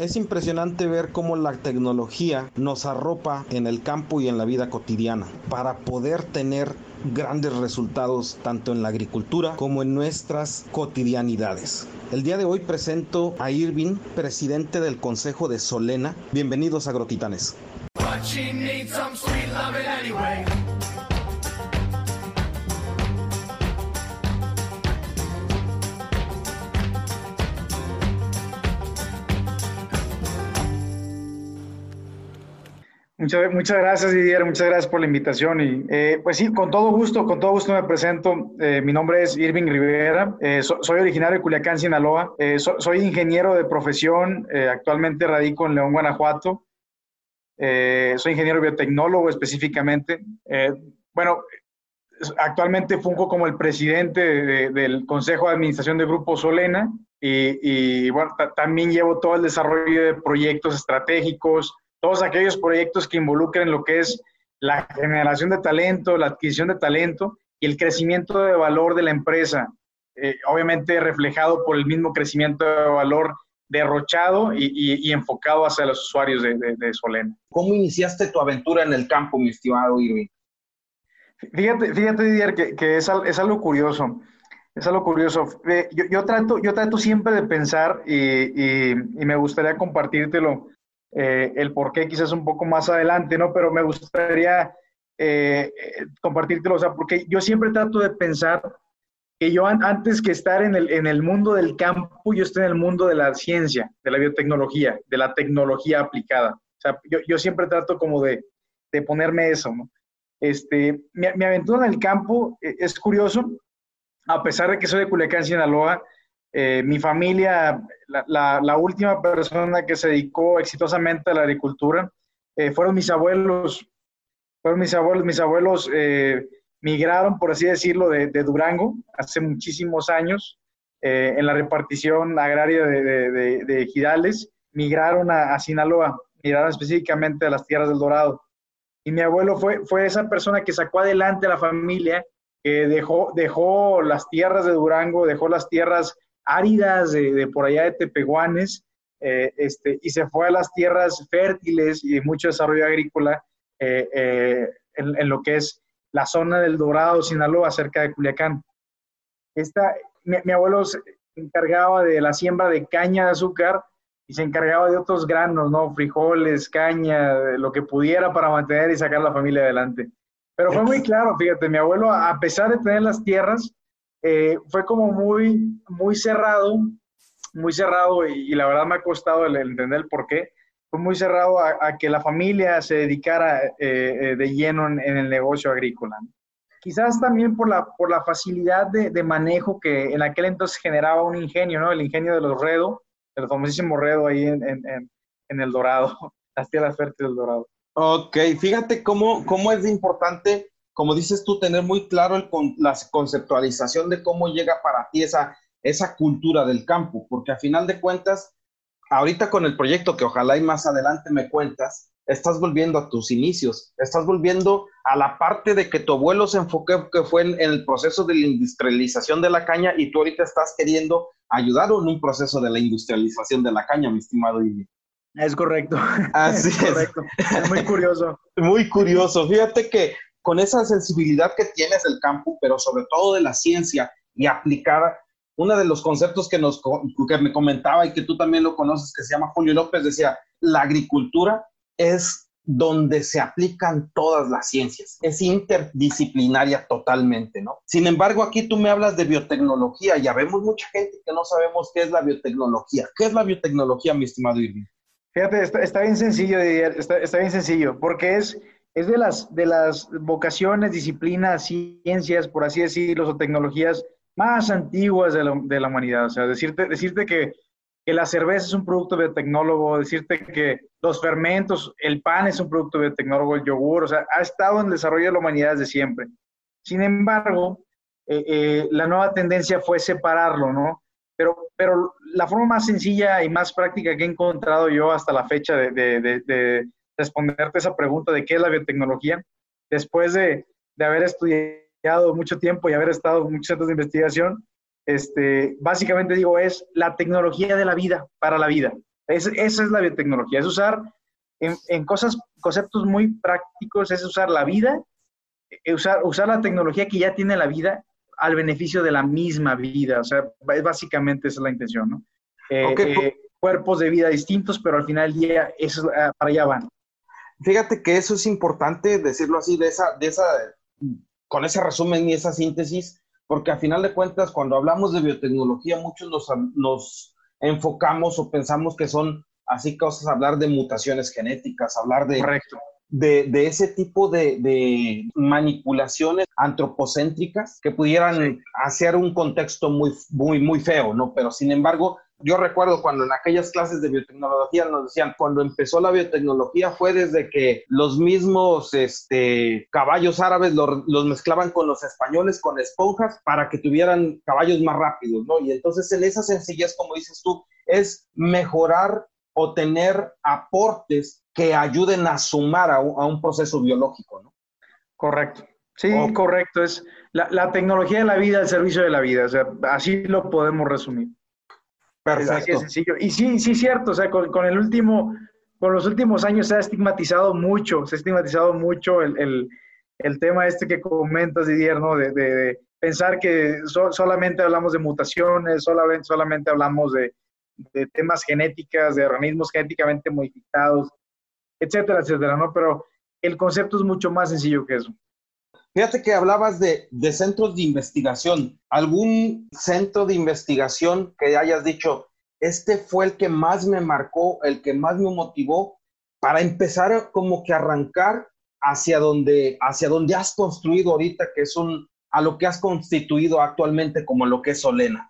Es impresionante ver cómo la tecnología nos arropa en el campo y en la vida cotidiana para poder tener grandes resultados tanto en la agricultura como en nuestras cotidianidades. El día de hoy presento a Irving, presidente del Consejo de Solena. Bienvenidos a Agrotitanes. Muchas, muchas gracias, Didier. Muchas gracias por la invitación. Y eh, pues sí, con todo gusto, con todo gusto me presento. Eh, mi nombre es Irving Rivera. Eh, soy originario de Culiacán, Sinaloa. soy ingeniero de profesión. actualmente radico en León, Guanajuato. soy ingeniero biotecnólogo específicamente. bueno, actualmente fungo como el presidente del Consejo de Administración de Grupo Solena. Y, y bueno, también llevo todo el desarrollo de proyectos estratégicos todos aquellos proyectos que involucren lo que es la generación de talento, la adquisición de talento y el crecimiento de valor de la empresa, eh, obviamente reflejado por el mismo crecimiento de valor derrochado y, enfocado hacia los usuarios de, de, Solena. ¿Cómo iniciaste tu aventura en el campo, mi estimado Irving? Fíjate, fíjate Didier, que, es, es, algo curioso. Es algo curioso. Yo, yo, trato, yo trato siempre de pensar y, y me gustaría compartírtelo eh, el por qué quizás un poco más adelante, ¿no? Pero me gustaría eh, eh, compartírtelo, o sea, porque yo siempre trato de pensar que yo antes que estar en el, en el mundo del campo, yo estoy en el mundo de la ciencia, de la biotecnología, de la tecnología aplicada. O sea, yo, yo siempre trato como de, de ponerme eso, ¿no? Este, mi, mi, aventura en el campo es curioso, a pesar de que soy de Culiacán, Sinaloa, eh, mi familia, la, última persona que se dedicó exitosamente a la agricultura, eh, fueron mis abuelos. Fueron mis abuelos. Mis abuelos eh, migraron, por así decirlo, de, Durango hace muchísimos años en la repartición agraria de, de, Gidales. Migraron a, Sinaloa, migraron específicamente a las tierras del Dorado. Y mi abuelo fue, fue esa persona que sacó adelante a la familia, que dejó, dejó las tierras de Durango, dejó las tierras áridas de, por allá de Tepehuanes, eh, este, y se fue a las tierras fértiles y mucho desarrollo agrícola eh, eh, en, lo que es la zona del Dorado, Sinaloa, cerca de Culiacán. Esta, mi, abuelo se encargaba de la siembra de caña de azúcar y se encargaba de otros granos, ¿no? Frijoles, caña, lo que pudiera para mantener y sacar la familia adelante. Pero fue muy claro, fíjate, mi abuelo, a pesar de tener las tierras, eh, fue como muy, muy cerrado, muy cerrado y, la verdad me ha costado el, entender el por qué. Fue muy cerrado a, que la familia se dedicara eh, eh, de lleno en, el negocio agrícola. Quizás también por la, por la facilidad de, manejo que en aquel entonces generaba un ingenio, ¿no? El ingenio de los Redo, el famosísimo Redo ahí en, en, en el Dorado, las tierras fértiles del Dorado. Ok, fíjate cómo, cómo es importante como dices tú, tener muy claro el, la conceptualización de cómo llega para ti esa, esa cultura del campo, porque a final de cuentas, ahorita con el proyecto que ojalá y más adelante me cuentas, estás volviendo a tus inicios, estás volviendo a la parte de que tu abuelo se enfocó, que fue en, el proceso de la industrialización de la caña y tú ahorita estás queriendo ayudar en un proceso de la industrialización de la caña, mi estimado Ivy. Es correcto. Así es. Correcto. Es muy curioso. Muy curioso. Fíjate que con esa sensibilidad que tienes del campo, pero sobre todo de la ciencia y aplicar uno de los conceptos que, nos, que me comentaba y que tú también lo conoces, que se llama Julio López, decía, la agricultura es donde se aplican todas las ciencias. Es interdisciplinaria totalmente, ¿no? Sin embargo, aquí tú me hablas de biotecnología. Ya vemos mucha gente que no sabemos qué es la biotecnología. ¿Qué es la biotecnología, mi estimado Irving? Fíjate, está, bien sencillo, está, está, bien sencillo, porque es es de las, de las vocaciones, disciplinas, ciencias, por así decirlo, o tecnologías más antiguas de la, de la humanidad. O sea, decirte, decirte que, que, la cerveza es un producto biotecnólogo, decirte que los fermentos, el pan es un producto biotecnólogo, el yogur, o sea, ha estado en desarrollo de la humanidad desde siempre. Sin embargo, eh, eh, la nueva tendencia fue separarlo, ¿no? Pero, pero la forma más sencilla y más práctica que he encontrado yo hasta la fecha de responderte esa pregunta de qué es la biotecnología, después de, de haber estudiado mucho tiempo y haber estado en muchos centros de investigación, este, básicamente digo, es la tecnología de la vida para la vida. esa es la biotecnología, es usar en, cosas, conceptos muy prácticos, es usar la vida, eh, usar, usar la tecnología que ya tiene la vida al beneficio de la misma vida. O sea, básicamente esa es la intención, ¿no? Eh, eh, cuerpos de vida distintos, pero al final del día eso, ah, para allá van. Fíjate que eso es importante decirlo así, de esa, de esa, con ese resumen y esa síntesis, porque al final de cuentas, cuando hablamos de biotecnología, muchos nos, nos enfocamos o pensamos que son así cosas, hablar de mutaciones genéticas, hablar de, de, de, ese tipo de, de, manipulaciones antropocéntricas que pudieran hacer un contexto muy, muy, muy feo, ¿no? Pero sin embargo, yo recuerdo cuando en aquellas clases de biotecnología nos decían, cuando empezó la biotecnología fue desde que los mismos este, caballos árabes los, los mezclaban con los españoles, con esponjas, para que tuvieran caballos más rápidos, ¿no? Y entonces en esa sencillez, como dices tú, es mejorar o tener aportes que ayuden a sumar a un, proceso biológico, ¿no? Correcto. Sí, correcto. Es la, tecnología de la vida al servicio de la vida. O sea, así lo podemos resumir. Perfecto. sencillo. Y sí, sí, cierto. O sea, con, el último, con los últimos años se ha estigmatizado mucho, se ha estigmatizado mucho el, tema este que comentas, Didier, ¿no? De, pensar que solamente hablamos de mutaciones, solamente, solamente hablamos de, de temas genéticas, de organismos genéticamente modificados, etcétera, etcétera, ¿no? Pero el concepto es mucho más sencillo que eso. Fíjate que hablabas de, de, centros de investigación. ¿Algún centro de investigación que hayas dicho, este fue el que más me marcó, el que más me motivó para empezar como que arrancar hacia donde, hacia donde has construido ahorita, que es un, a lo que has constituido actualmente como lo que es Solena?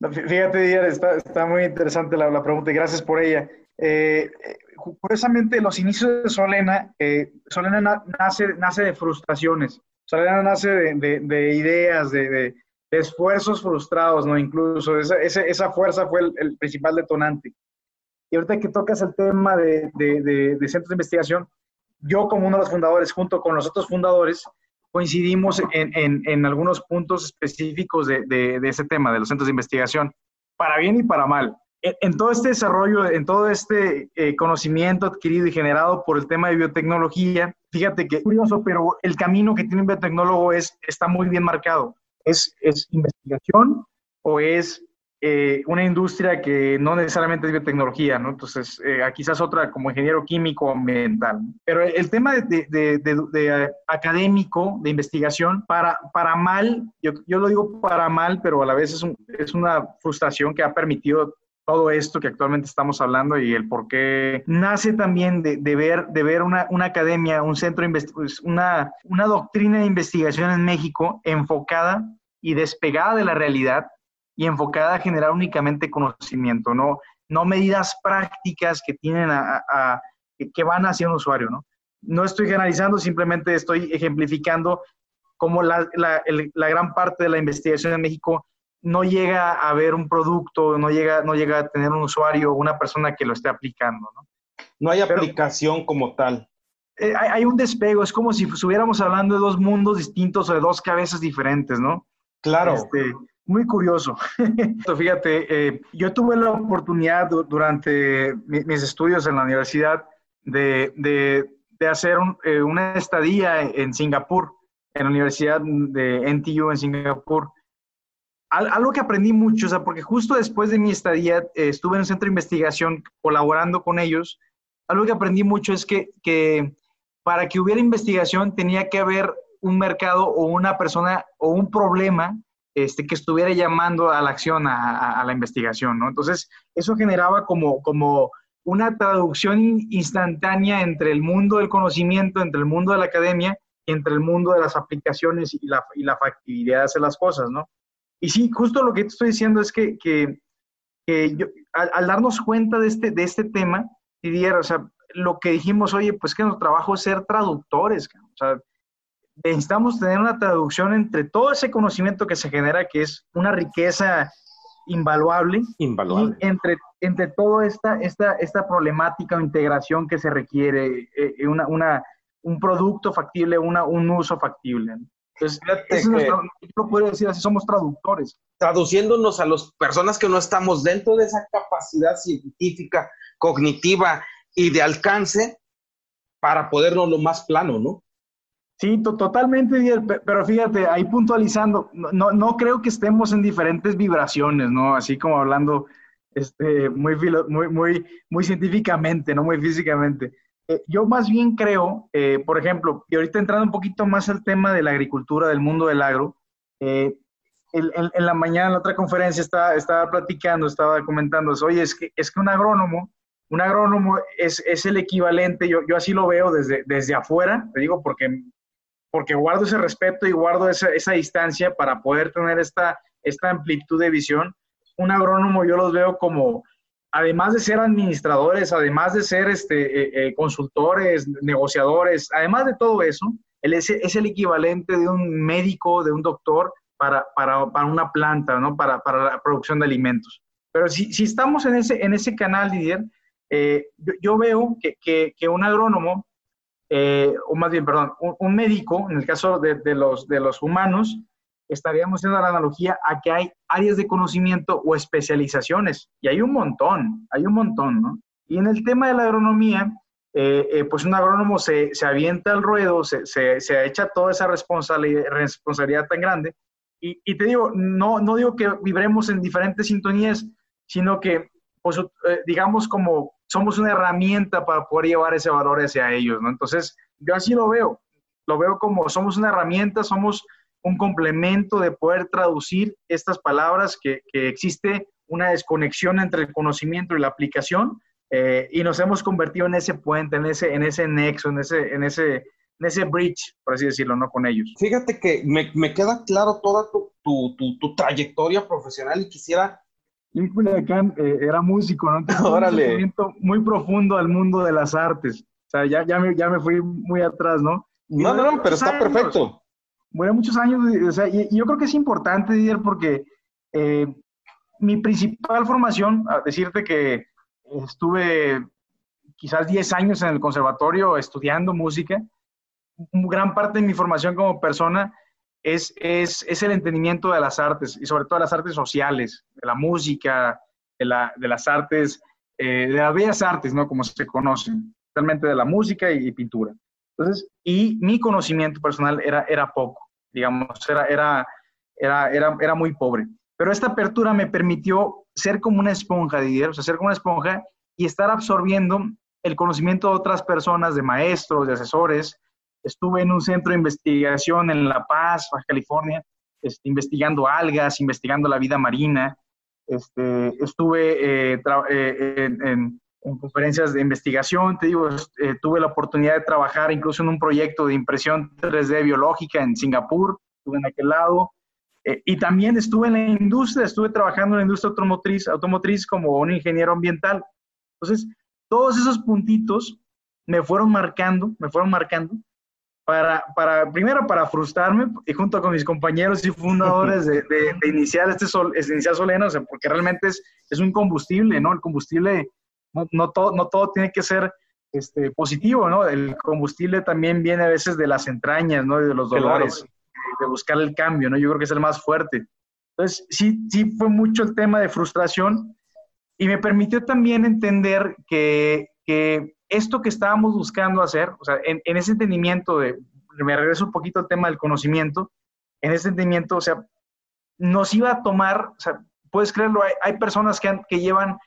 Fíjate, Díaz, está, muy interesante la, la, pregunta y gracias por ella. Eh, curiosamente, los inicios de Solena, eh, Solena nace, nace de frustraciones, Solena nace de, de, ideas, de, de, esfuerzos frustrados, ¿no? Incluso esa, esa, esa fuerza fue el, el, principal detonante. Y ahorita que tocas el tema de, centros de investigación, yo como uno de los fundadores, junto con los otros fundadores, coincidimos en, en, algunos puntos específicos de, de, ese tema, de los centros de investigación, para bien y para mal. En, todo este desarrollo, en todo este eh, conocimiento adquirido y generado por el tema de biotecnología, fíjate que curioso, pero el camino que tiene un biotecnólogo es, está muy bien marcado. Es, es investigación o es eh, una industria que no necesariamente es biotecnología, ¿no? Entonces, eh, quizás otra como ingeniero químico ambiental. Pero el tema de, de, de, académico, de investigación, para, para mal, yo, yo, lo digo para mal, pero a la vez es, un, es una frustración que ha permitido todo esto que actualmente estamos hablando y el por qué nace también de, de ver, de ver una, una, academia, un centro, de pues, una, una doctrina de investigación en México enfocada y despegada de la realidad y enfocada a generar únicamente conocimiento, no, no medidas prácticas que tienen a, que van hacia un usuario, ¿no? No estoy generalizando, simplemente estoy ejemplificando cómo la, la, la, gran parte de la investigación en México no llega a ver un producto, no llega, no llega a tener un usuario o una persona que lo esté aplicando, ¿no? No hay aplicación como tal. Eh, hay, hay, un despego, es como si estuviéramos hablando de dos mundos distintos o de dos cabezas diferentes, ¿no? Claro. Este, muy curioso. Fíjate, eh, yo tuve la oportunidad durante mis estudios en la universidad de, de, hacer eh, una estadía en Singapur, en la Universidad de NTU en Singapur. Algo que aprendí mucho, o sea, porque justo después de mi estadía eh, estuve en un centro de investigación colaborando con ellos. Algo que aprendí mucho es que, que para que hubiera investigación tenía que haber un mercado o una persona o un problema este, que estuviera llamando a la acción, a, la investigación, ¿no? Entonces, eso generaba como, como una traducción instantánea entre el mundo del conocimiento, entre el mundo de la academia entre el mundo de las aplicaciones y la, y la factibilidad de hacer las cosas, ¿no? Y sí, justo lo que te estoy diciendo es que, que, que yo, al, darnos cuenta de este, de este tema, Didier, o sea, lo que dijimos, oye, pues que nuestro trabajo es ser traductores, o sea, necesitamos tener una traducción entre todo ese conocimiento que se genera, que es una riqueza invaluable, invaluable. y entre, entre toda esta, esta, esta problemática o integración que se requiere, eh, una, una, un producto factible, una, un uso factible. Entonces, yo podría decir así, somos traductores. Traduciéndonos a las personas que no estamos dentro de esa capacidad científica, cognitiva y de alcance para podernos lo más plano, ¿no? Sí, totalmente, pero fíjate, ahí puntualizando, no, no creo que estemos en diferentes vibraciones, ¿no? Así como hablando este, muy, muy, muy, muy científicamente, no muy físicamente. Eh, yo más bien creo, eh, por ejemplo, y ahorita entrando un poquito más al tema de la agricultura, del mundo del agro, eh, en, la mañana en la otra conferencia estaba, estaba platicando, estaba comentando, oye, es que, es que un agrónomo, un agrónomo es, es el equivalente, yo, yo así lo veo desde, desde afuera, te digo, porque porque guardo ese respeto y guardo esa, esa distancia para poder tener esta, esta amplitud de visión. Un agrónomo yo los veo como, además de ser administradores, además de ser este, eh, eh, consultores, negociadores, además de todo eso, él es, es, el equivalente de un médico, de un doctor para, para, para una planta, ¿no? Para, para, la producción de alimentos. Pero si, si estamos en ese, en ese canal, Didier, eh, yo, yo, veo que, que, que, un agrónomo eh, o más bien, perdón, un, médico, en el caso de, los, de los humanos, estaríamos haciendo la analogía a que hay áreas de conocimiento o especializaciones, y hay un montón, hay un montón, ¿no? Y en el tema de la agronomía, eh, eh, pues un agrónomo se, se, avienta al ruedo, se, se, se echa toda esa responsabilidad, responsabilidad tan grande, y, y, te digo, no, no digo que vibremos en diferentes sintonías, sino que, pues, digamos, como somos una herramienta para poder llevar ese valor hacia ellos, ¿no? Entonces, yo así lo veo, lo veo como somos una herramienta, somos un complemento de poder traducir estas palabras, que, que existe una desconexión entre el conocimiento y la aplicación, eh, y nos hemos convertido en ese puente, en ese, en ese nexo, en ese, en ese, en ese bridge, por así decirlo, ¿no? Con ellos. Fíjate que me, me queda claro toda tu, tu, tu, tu, trayectoria profesional y quisiera y Culiacán eh, era músico, ¿no? Órale. Un muy profundo al mundo de las artes. O sea, ya, ya, me, ya me fui muy atrás, ¿no? no, no, no, pero está perfecto. Bueno, muchos años, o sea, y, yo creo que es importante, Didier, porque eh, mi principal formación, a decirte que estuve quizás 10 años en el conservatorio estudiando música, gran parte de mi formación como persona es, es, es, el entendimiento de las artes y sobre todo las artes sociales, de la música, de, la, de las artes, eh, de las bellas artes, ¿no? Como se conocen, realmente de la música y, pintura. Y mi conocimiento personal era, era poco, digamos, era, era, era, era, era muy pobre. Pero esta apertura me permitió ser como una esponja, Didier, o sea, ser como una esponja y estar absorbiendo el conocimiento de otras personas, de maestros, de asesores, Estuve en un centro de investigación en La Paz, Baja California, este, investigando algas, investigando la vida marina. Este, estuve eh, eh, en, conferencias de investigación, te digo, eh, tuve la oportunidad de trabajar incluso en un proyecto de impresión 3D biológica en Singapur, estuve en aquel lado. y también estuve en la industria, estuve trabajando en la industria automotriz, automotriz como un ingeniero ambiental. Entonces, todos esos puntitos me fueron marcando, me fueron marcando para, para, primero para frustrarme y junto con mis compañeros y fundadores de, de, iniciar este sol, iniciar Solena, o sea, porque realmente es, es un combustible, ¿no? El combustible, no, no, todo, no todo tiene que ser este, positivo, ¿no? El combustible también viene a veces de las entrañas, ¿no? De los dolores, de buscar el cambio, ¿no? Yo creo que es el más fuerte. Entonces, sí, sí fue mucho el tema de frustración y me permitió también entender que, que esto que estábamos buscando hacer, o sea, en, ese entendimiento de, me regreso un poquito al tema del conocimiento, en ese entendimiento, o sea, nos iba a tomar, o sea, puedes creerlo, hay, personas que, que llevan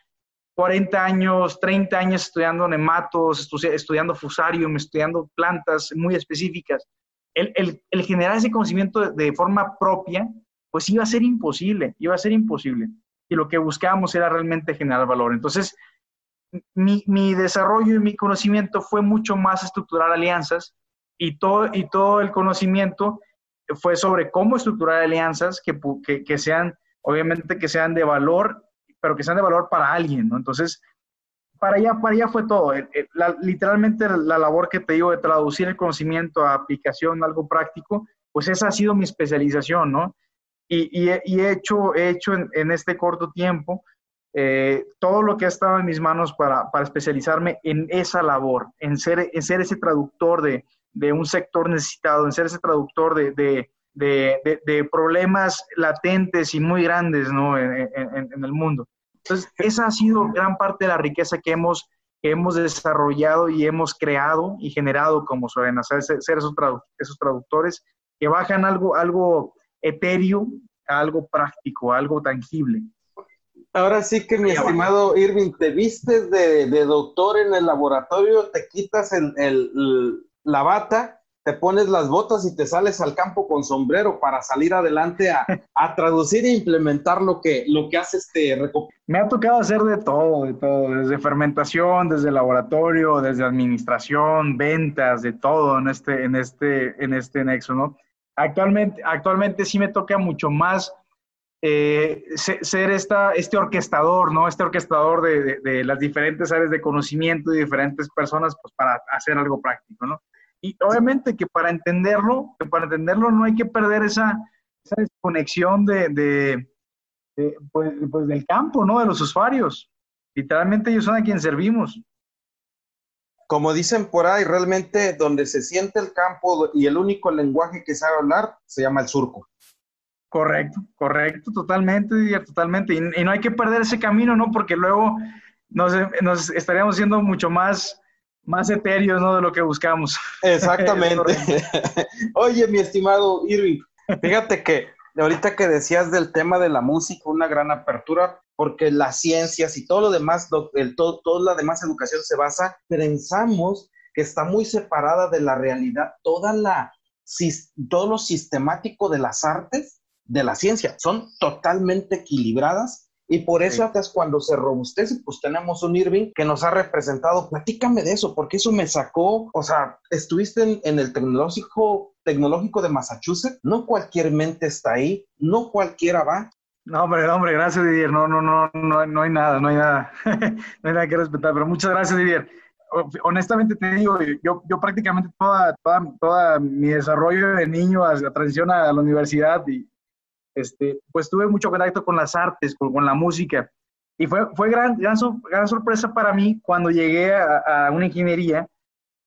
40 años, 30 años estudiando nematos, estudiando fusarium, estudiando plantas muy específicas. El, el, el, generar ese conocimiento de, de, forma propia, pues iba a ser imposible, iba a ser imposible. Y lo que buscábamos era realmente generar valor. Entonces, mi, mi, desarrollo y mi conocimiento fue mucho más estructurar alianzas y todo, y todo el conocimiento fue sobre cómo estructurar alianzas que, que, que, sean, obviamente, que sean de valor, pero que sean de valor para alguien, ¿no? Entonces, para allá, para allá fue todo. literalmente la labor que te digo de traducir el conocimiento a aplicación, algo práctico, pues esa ha sido mi especialización, ¿no? Y, he hecho, he hecho en, este corto tiempo, eh, todo lo que ha estado en mis manos para, para especializarme en esa labor, en ser, en ser ese traductor de, de, un sector necesitado, en ser ese traductor de, de, problemas latentes y muy grandes ¿no? en, el mundo. Entonces, esa ha sido gran parte de la riqueza que hemos, que hemos desarrollado y hemos creado y generado como Sorena, ser, ser esos, esos, traductores que bajan algo, algo etéreo a algo práctico, algo tangible. Ahora sí que mi estimado Irving, te vistes de, de, doctor en el laboratorio, te quitas el, el, la bata te pones las botas y te sales al campo con sombrero para salir adelante a, traducir e implementar lo que, lo que hace este Me ha tocado hacer de todo, de todo, desde fermentación, desde laboratorio, desde administración, ventas, de todo en este, en este, en este nexo, ¿no? Actualmente, actualmente sí me toca mucho más eh, ser esta, este orquestador, ¿no? Este orquestador de, de, las diferentes áreas de conocimiento y diferentes personas, pues para hacer algo práctico, ¿no? Y obviamente que para entenderlo, para entenderlo no hay que perder esa, esa desconexión de, de, pues, pues, del campo, ¿no? De los usuarios. Literalmente ellos son a quien servimos. Como dicen por ahí, realmente donde se siente el campo y el único lenguaje que sabe hablar se llama el surco. Correcto, correcto, totalmente, totalmente. Y, y no hay que perder ese camino, ¿no? Porque luego nos, nos estaríamos siendo mucho más más etéreos, ¿no? De lo que buscamos. Exactamente. Oye, mi estimado Irving, fíjate que ahorita que decías del tema de la música, una gran apertura, porque las ciencias y todo lo demás, el, todo, toda la demás educación se basa, pensamos que está muy separada de la realidad, toda la, todo lo sistemático de las artes, de la ciencia, son totalmente equilibradas y por eso hasta cuando se robustece, pues tenemos un Irving que nos ha representado. Platícame de eso, porque eso me sacó, o sea, estuviste en, el tecnológico, tecnológico de Massachusetts, no cualquier mente está ahí, no cualquiera va. No, hombre, hombre, gracias Didier. No, no, no, no, no hay nada, no hay nada, no hay nada que respetar, pero muchas gracias Didier. Honestamente te digo, yo, yo prácticamente toda, toda, toda mi desarrollo de niño la transición a la universidad y, este, pues tuve mucho contacto con las artes, con, la música. Y fue, fue gran, gran, sorpresa para mí cuando llegué a, una ingeniería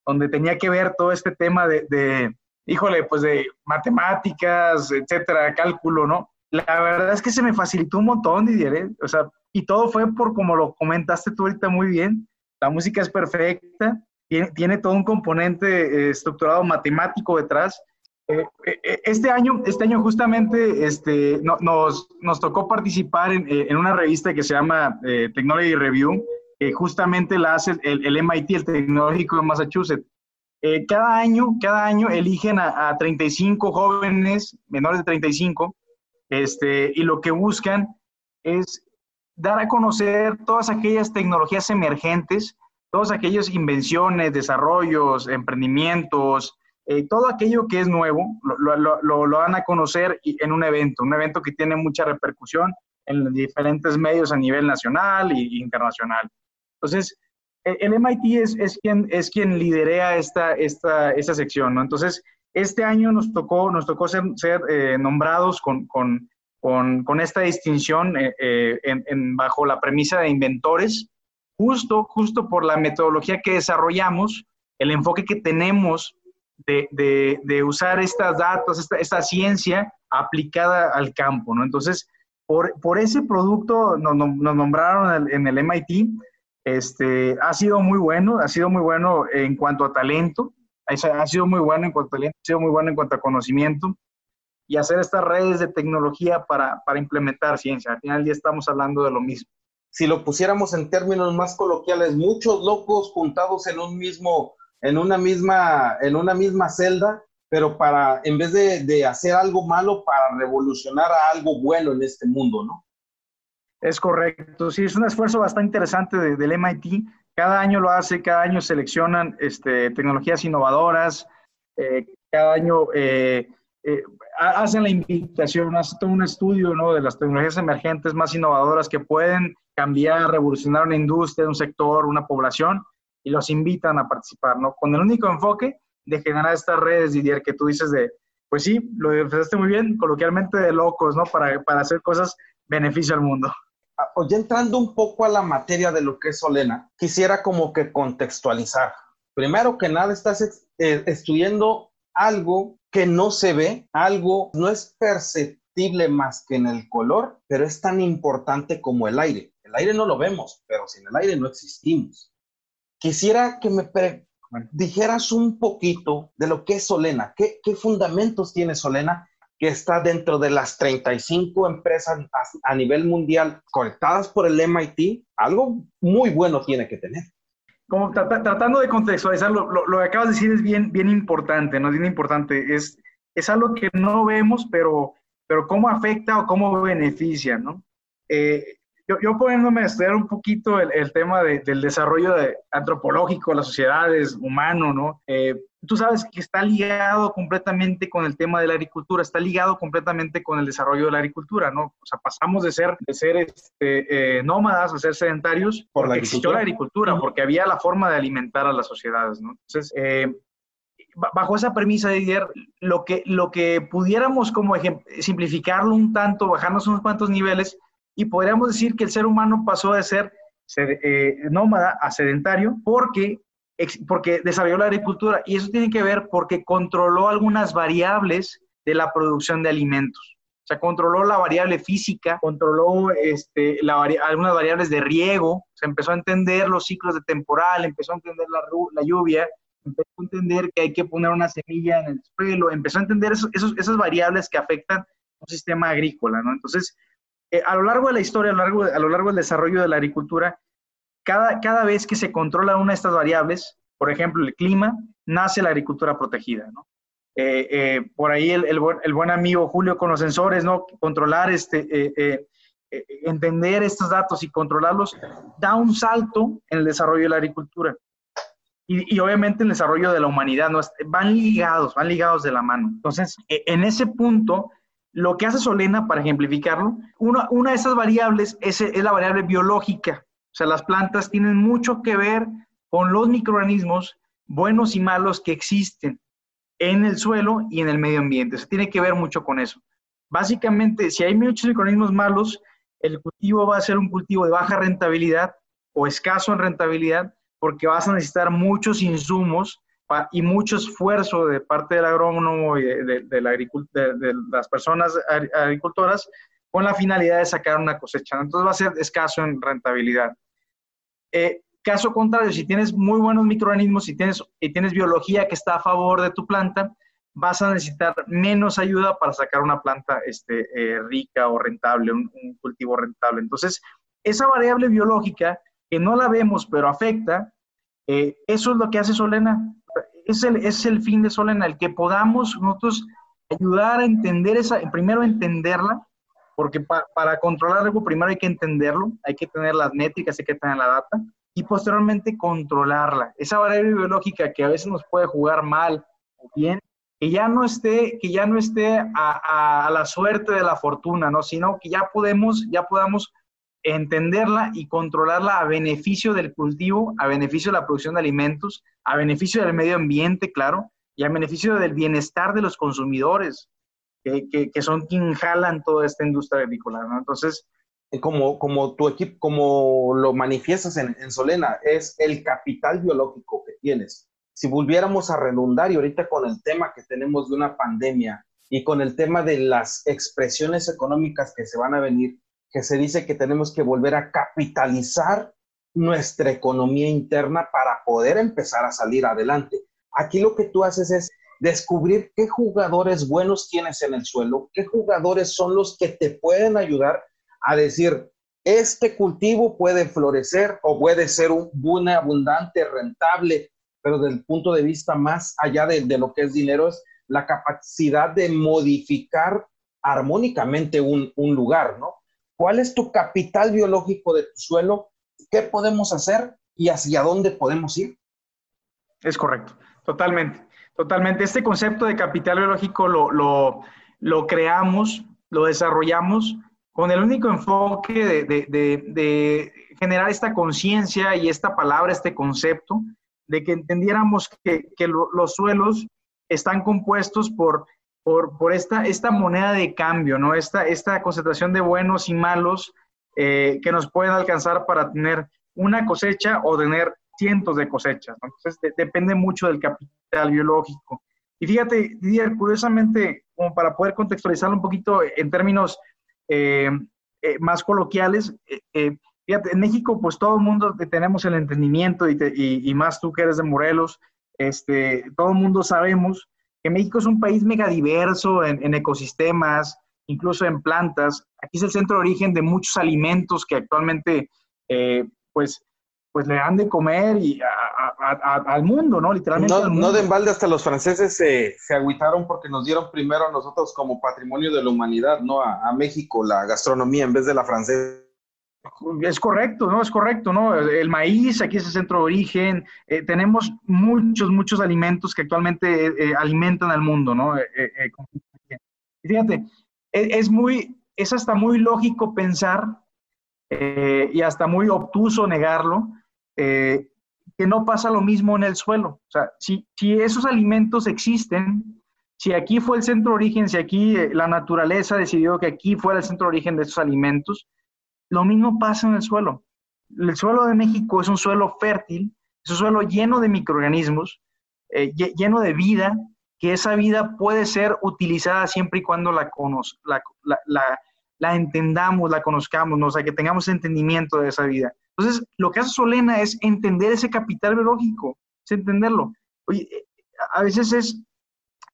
donde tenía que ver todo este tema de, de, híjole, pues de matemáticas, etcétera, cálculo, ¿no? La verdad es que se me facilitó un montón, Didier, ¿eh? o sea, y todo fue por como lo comentaste tú ahorita muy bien, la música es perfecta, tiene, tiene todo un componente eh, estructurado matemático detrás, este año, este año justamente este, nos, nos tocó participar en, eh, en, una revista que se llama Technology Review, que justamente la hace el, el MIT, el Tecnológico de Massachusetts. cada año, cada año eligen a, a, 35 jóvenes menores de 35 este, y lo que buscan es dar a conocer todas aquellas tecnologías emergentes, todas aquellas invenciones, desarrollos, emprendimientos, eh, todo aquello que es nuevo lo, lo, lo, van a conocer en un evento, un evento que tiene mucha repercusión en diferentes medios a nivel nacional e internacional. Entonces, e, el MIT es, es, quien, es quien liderea esta, esta, esta sección, ¿no? Entonces, este año nos tocó, nos tocó ser, ser eh, nombrados con, con, con, con, esta distinción eh, en, en, bajo la premisa de inventores, justo, justo por la metodología que desarrollamos, el enfoque que tenemos de, de, usar estas datos, esta, esta, ciencia aplicada al campo, ¿no? Entonces, por, por ese producto nos, nos nombraron en el, MIT, este, ha sido muy bueno, ha sido muy bueno en cuanto a talento, ha sido muy bueno en cuanto a talento, ha sido muy bueno en cuanto a conocimiento, y hacer estas redes de tecnología para, para implementar ciencia. Al final ya estamos hablando de lo mismo. Si lo pusiéramos en términos más coloquiales, muchos locos juntados en un mismo en una misma, en una misma celda, pero para, en vez de, hacer algo malo, para revolucionar a algo bueno en este mundo, ¿no? Es correcto, sí, es un esfuerzo bastante interesante del MIT. Cada año lo hace, cada año seleccionan este, tecnologías innovadoras, eh, cada año eh, eh, hacen la invitación, hacen todo un estudio ¿no? de las tecnologías emergentes más innovadoras que pueden cambiar, revolucionar una industria, un sector, una población y los invitan a participar, ¿no? Con el único enfoque de generar estas redes, Didier, que tú dices de, pues sí, lo empezaste muy bien, coloquialmente de locos, ¿no? Para, para hacer cosas beneficio al mundo. Ah, oye, entrando un poco a la materia de lo que es Solena, quisiera como que contextualizar. Primero que nada, estás eh, estudiando algo que no se ve, algo no es perceptible más que en el color, pero es tan importante como el aire. El aire no lo vemos, pero sin el aire no existimos. Quisiera que me dijeras un poquito de lo que es Solena, qué, qué fundamentos tiene Solena que está dentro de las 35 empresas a, nivel mundial conectadas por el MIT, algo muy bueno tiene que tener. Como tratando de contextualizar, lo, lo, que acabas de decir es bien, bien importante, ¿no? Es bien importante. Es, es algo que no vemos, pero, pero cómo afecta o cómo beneficia, ¿no? Eh, yo, yo, poniéndome a estudiar un poquito el, el tema de, del desarrollo de, antropológico de las sociedades, humano, ¿no? Eh, tú sabes que está ligado completamente con el tema de la agricultura, está ligado completamente con el desarrollo de la agricultura, ¿no? O sea, pasamos de ser, de ser este, eh, nómadas a ser sedentarios por porque existió la agricultura, porque había la forma de alimentar a las sociedades, ¿no? Entonces, eh, bajo esa premisa, Didier, lo que, lo que pudiéramos como simplificarlo un tanto, bajarnos unos cuantos niveles, y podríamos decir que el ser humano pasó de ser eh, nómada a sedentario porque porque desarrolló la agricultura y eso tiene que ver porque controló algunas variables de la producción de alimentos. O sea, controló la variable física, controló este, la algunas variables de riego, se empezó a entender los ciclos de temporal, empezó a entender la, la, lluvia, empezó a entender que hay que poner una semilla en el suelo, empezó a entender esos, esas variables que afectan un sistema agrícola, ¿no? Entonces, eh, a lo largo de la historia, a lo largo, a lo largo del desarrollo de la agricultura, cada, vez que se controla una de estas variables, por ejemplo, el clima, nace la agricultura protegida, ¿no? Eh, eh, por ahí el, buen, amigo Julio con los sensores, ¿no? Controlar, este, entender estos datos y controlarlos, da un salto en el desarrollo de la agricultura. Y, obviamente el desarrollo de la humanidad, ¿no? Van ligados, van ligados de la mano. Entonces, e, en ese punto, lo que hace Solena, para ejemplificarlo, una, una de esas variables es, es la variable biológica. O sea, las plantas tienen mucho que ver con los microorganismos buenos y malos que existen en el suelo y en el medio ambiente. Se tiene que ver mucho con eso. Básicamente, si hay muchos microorganismos malos, el cultivo va a ser un cultivo de baja rentabilidad o escaso en rentabilidad porque vas a necesitar muchos insumos y mucho esfuerzo de parte del agrónomo y de, las personas agricultoras con la finalidad de sacar una cosecha. Entonces va a ser escaso en rentabilidad. Eh, caso contrario, si tienes muy buenos microorganismos, si tienes, y tienes biología que está a favor de tu planta, vas a necesitar menos ayuda para sacar una planta este, eh, rica o rentable, un, cultivo rentable. Entonces, esa variable biológica que no la vemos pero afecta, eh, eso es lo que hace Solena. Es el, es el fin de Solena, el que podamos nosotros ayudar a entender esa, primero entenderla, porque para controlar algo primero hay que entenderlo, hay que tener las métricas, hay que tener la data y posteriormente controlarla. Esa variable biológica que a veces nos puede jugar mal o bien, que ya no esté, que ya no esté a, a, la suerte de la fortuna, ¿no? Sino que ya podemos, ya podamos entenderla y controlarla a beneficio del cultivo, a beneficio de la producción de alimentos, a beneficio del medio ambiente, claro, y a beneficio del bienestar de los consumidores que, son quien jalan toda esta industria agrícola, ¿no? Entonces... Como, como tu equipo, como lo manifiestas en, en Solena, es el capital biológico que tienes. Si volviéramos a redundar y ahorita con el tema que tenemos de una pandemia y con el tema de las expresiones económicas que se van a venir, que se dice que tenemos que volver a capitalizar nuestra economía interna para poder empezar a salir adelante. Aquí lo que tú haces es descubrir qué jugadores buenos tienes en el suelo, qué jugadores son los que te pueden ayudar a decir, este cultivo puede florecer o puede ser un buen, abundante, rentable, pero desde el punto de vista más allá de, lo que es dinero, es la capacidad de modificar armónicamente un lugar, ¿no? ¿Cuál es tu capital biológico de tu suelo? ¿Qué podemos hacer y hacia dónde podemos ir? Es correcto, totalmente. Totalmente. Este concepto de capital biológico lo, lo, lo creamos, lo desarrollamos con el único enfoque de, de, de, generar esta conciencia y esta palabra, este concepto, de que entendiéramos que, que los suelos están compuestos por, por, por, esta, esta moneda de cambio, ¿no? Esta, esta concentración de buenos y malos eh, que nos pueden alcanzar para tener una cosecha o tener cientos de cosechas. Entonces, depende mucho del capital biológico. Y fíjate, Didier, curiosamente, como para poder contextualizarlo un poquito en términos eh, eh, más coloquiales, eh, fíjate, en México, pues todo el mundo tenemos el entendimiento y, y, más tú que eres de Morelos, este, todo el mundo sabemos que México es un país megadiverso en, en ecosistemas, incluso en plantas. Aquí es el centro de origen de muchos alimentos que actualmente, pues, pues le han de comer y al mundo, ¿no? Literalmente. No, no de embalde hasta los franceses se, se agüitaron porque nos dieron primero a nosotros como patrimonio de la humanidad, ¿no? A, México la gastronomía en vez de la francesa. Es correcto, ¿no? Es correcto, ¿no? El maíz, aquí es el centro de origen. Eh, tenemos muchos, muchos alimentos que actualmente eh, alimentan al mundo, ¿no? fíjate, es, es, muy, es hasta muy lógico pensar y hasta muy obtuso negarlo, eh, que no pasa lo mismo en el suelo. O sea, si, si esos alimentos existen, si aquí fue el centro de origen, si aquí eh, la naturaleza decidió que aquí fuera el centro de origen de esos alimentos, lo mismo pasa en el suelo. El suelo de México es un suelo fértil, es un suelo lleno de microorganismos, eh, lleno de vida, que esa vida puede ser utilizada siempre y cuando la, la, la, entendamos, la conozcamos, ¿no? o sea, que tengamos entendimiento de esa vida. Entonces, lo que hace Solena es entender ese capital biológico, es entenderlo. Oye, eh, a veces es,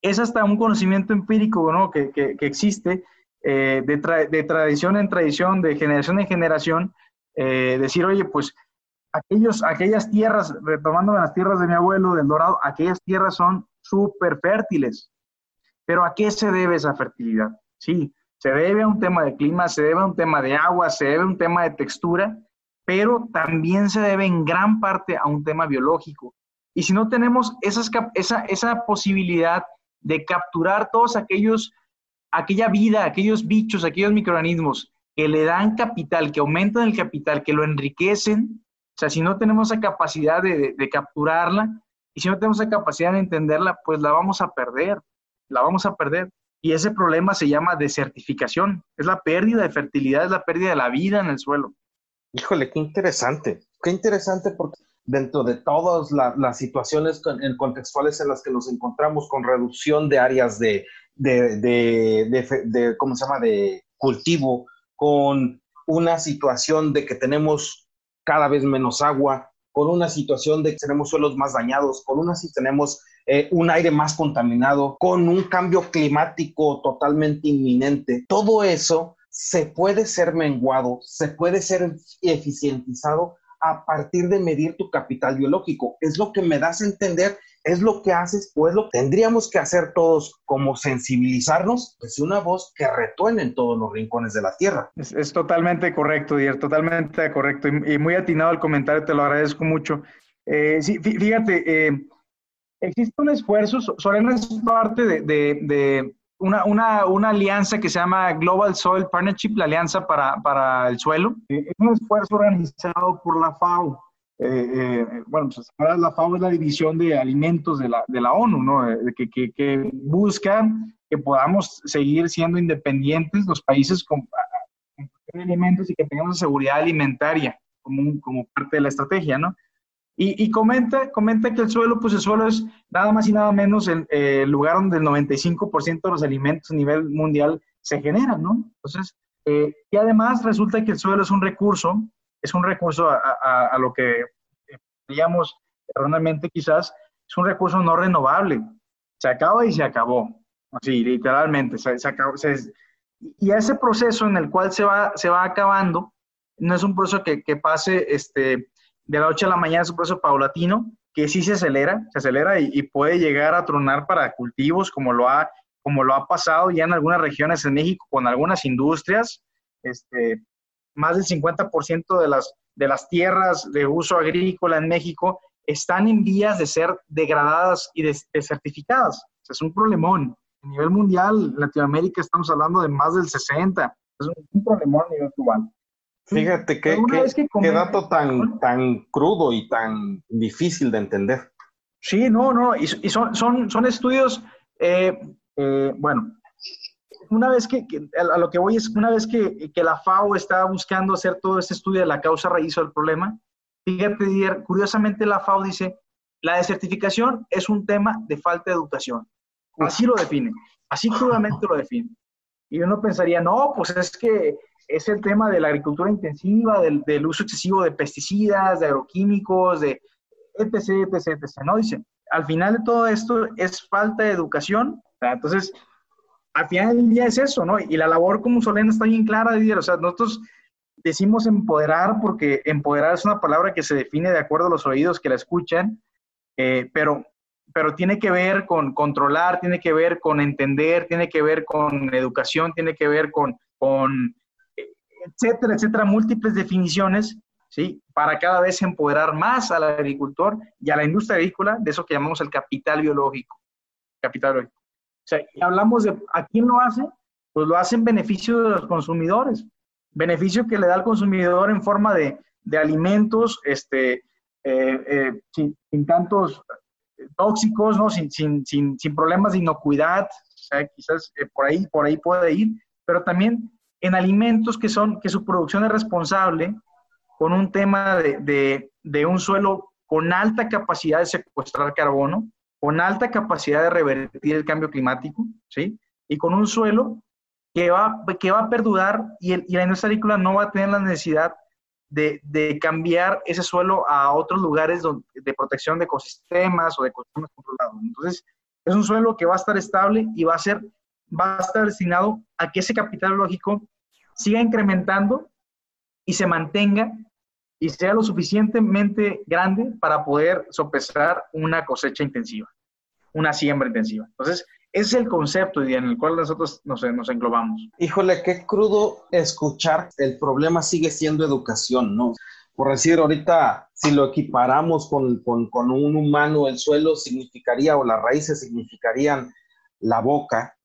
es hasta un conocimiento empírico ¿no? que, que, existe eh, de, de, tradición en tradición, de generación en generación, eh, decir, oye, pues aquellos, aquellas tierras, retomando las tierras de mi abuelo, del Dorado, aquellas tierras son súper fértiles. Pero ¿a qué se debe esa fertilidad? Sí, se debe a un tema de clima, se debe a un tema de agua, se debe a un tema de textura, pero también se debe en gran parte a un tema biológico. Y si no tenemos esas, esa, esa posibilidad de capturar todos aquellos, aquella vida, aquellos bichos, aquellos microorganismos que le dan capital, que aumentan el capital, que lo enriquecen, o sea, si no tenemos esa capacidad de, de capturarla y si no tenemos esa capacidad de entenderla, pues la vamos a perder, la vamos a perder. Y ese problema se llama desertificación, es la pérdida de fertilidad, es la pérdida de la vida en el suelo. Híjole, qué interesante, qué interesante porque dentro de todas las situaciones contextuales en las que nos encontramos con reducción de áreas de, de, ¿cómo se llama?, de cultivo, con una situación de que tenemos cada vez menos agua, con una situación de que tenemos suelos más dañados, con una si tenemos eh, un aire más contaminado, con un cambio climático totalmente inminente. Todo eso se puede ser menguado, se puede ser eficientizado a partir de medir tu capital biológico. Es lo que me das a entender, es lo que haces, pues lo tendríamos que hacer todos como sensibilizarnos, pues una voz que retuene en todos los rincones de la tierra. Es, totalmente correcto, Dier, totalmente correcto y, muy atinado el comentario, te lo agradezco mucho. Eh, sí, fíjate, eh, existe un esfuerzo, Sorena es parte de una, una, una, alianza que se llama Global Soil Partnership, la Alianza para, para el Suelo. Eh, es un esfuerzo organizado por la FAO. Eh, eh, bueno, pues la FAO es la división de alimentos de la, de la ONU, ¿no? que, que, que buscan que podamos seguir siendo independientes los países con, con alimentos y que tengamos seguridad alimentaria como, como parte de la estrategia, ¿no? Y, comenta, comenta que el suelo, pues el suelo es nada más y nada menos el, lugar donde el 95% de los alimentos a nivel mundial se generan, ¿no? Entonces, eh, y además resulta que el suelo es un recurso, es un recurso a, lo que digamos erróneamente quizás, es un recurso no renovable. Se acaba y se acabó. Así, literalmente, se, acabó. y ese proceso en el cual se va, se va acabando, no es un proceso que, pase este, de la noche a la mañana es un proceso paulatino que sí se acelera, se acelera y, puede llegar a tronar para cultivos como lo ha, como lo ha pasado ya en algunas regiones en México con algunas industrias. Este, más del 50% de las, de las tierras de uso agrícola en México están en vías de ser degradadas y desertificadas. es un problemón. A nivel mundial, en Latinoamérica estamos hablando de más del 60. Es un problemón a nivel global. Fíjate que, qué dato tan, tan crudo y tan difícil de entender. Sí, no, no, y, son, son, son estudios, eh, eh, bueno, una vez que, a lo que voy es, una vez que, que, la FAO está buscando hacer todo este estudio de la causa raíz del problema, fíjate, curiosamente la FAO dice, la desertificación es un tema de falta de educación. Así lo define, así crudamente lo define. Y uno pensaría, no, pues es que es el tema de la agricultura intensiva, del, del uso excesivo de pesticidas, de agroquímicos, de etc, etc, etc. No, dice, al final de todo esto es falta de educación. Entonces, al final del día es eso, ¿no? Y la labor como Solena está bien clara, Didier. O sea, nosotros decimos empoderar porque empoderar es una palabra que se define de acuerdo a los oídos que la escuchan, eh, pero, pero tiene que ver con controlar, tiene que ver con entender, tiene que ver con educación, tiene que ver con, con etcétera, etcétera, múltiples definiciones, ¿sí? Para cada vez empoderar más al agricultor y a la industria agrícola de eso que llamamos el capital biológico. Capital biológico. O sea, hablamos de, ¿a quién lo hace? Pues lo hace en beneficio de los consumidores. Beneficio que le da al consumidor en forma de, de alimentos, este, eh, eh, sin, sin, tantos tóxicos, ¿no? Sin, sin, sin, sin problemas de inocuidad, o sea, quizás eh, por ahí, por ahí puede ir, pero también en alimentos que son, que su producción es responsable con un tema de, de, de un suelo con alta capacidad de secuestrar carbono, con alta capacidad de revertir el cambio climático, ¿sí? Y con un suelo que va, que va a perdurar y, la industria agrícola no va a tener la necesidad de, cambiar ese suelo a otros lugares de protección de ecosistemas o de ecosistemas controlados. Entonces, es un suelo que va a estar estable y va a ser va a estar destinado a que ese capital lógico siga incrementando y se mantenga y sea lo suficientemente grande para poder sopesar una cosecha intensiva, una siembra intensiva. Entonces, ese es el concepto en el cual nosotros nos, nos, englobamos. Híjole, qué crudo escuchar. El problema sigue siendo educación, ¿no? Por decir, ahorita, si lo equiparamos con, un humano, el suelo significaría o las raíces significarían la boca,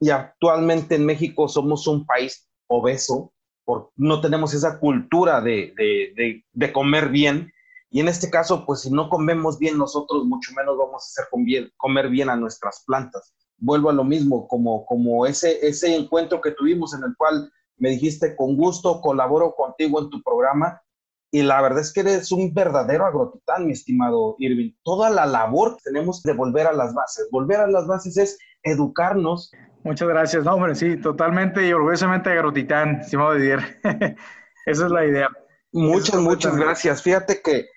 y actualmente en México somos un país obeso, porque no tenemos esa cultura de, de, de, comer bien. Y en este caso, pues si no comemos bien nosotros, mucho menos vamos a hacer bien, comer bien a nuestras plantas. Vuelvo a lo mismo, como, como ese, ese encuentro que tuvimos en el cual me dijiste, con gusto colaboro contigo en tu programa. Y la verdad es que eres un verdadero agrotitán, mi estimado Irving. Toda la labor que tenemos de volver a las bases. Volver a las bases es educarnos, Muchas gracias. No, hombre, sí, totalmente y orgullosamente agrotitán, estimado Didier. Esa es la idea. Muchas, muchas gracias. Fíjate que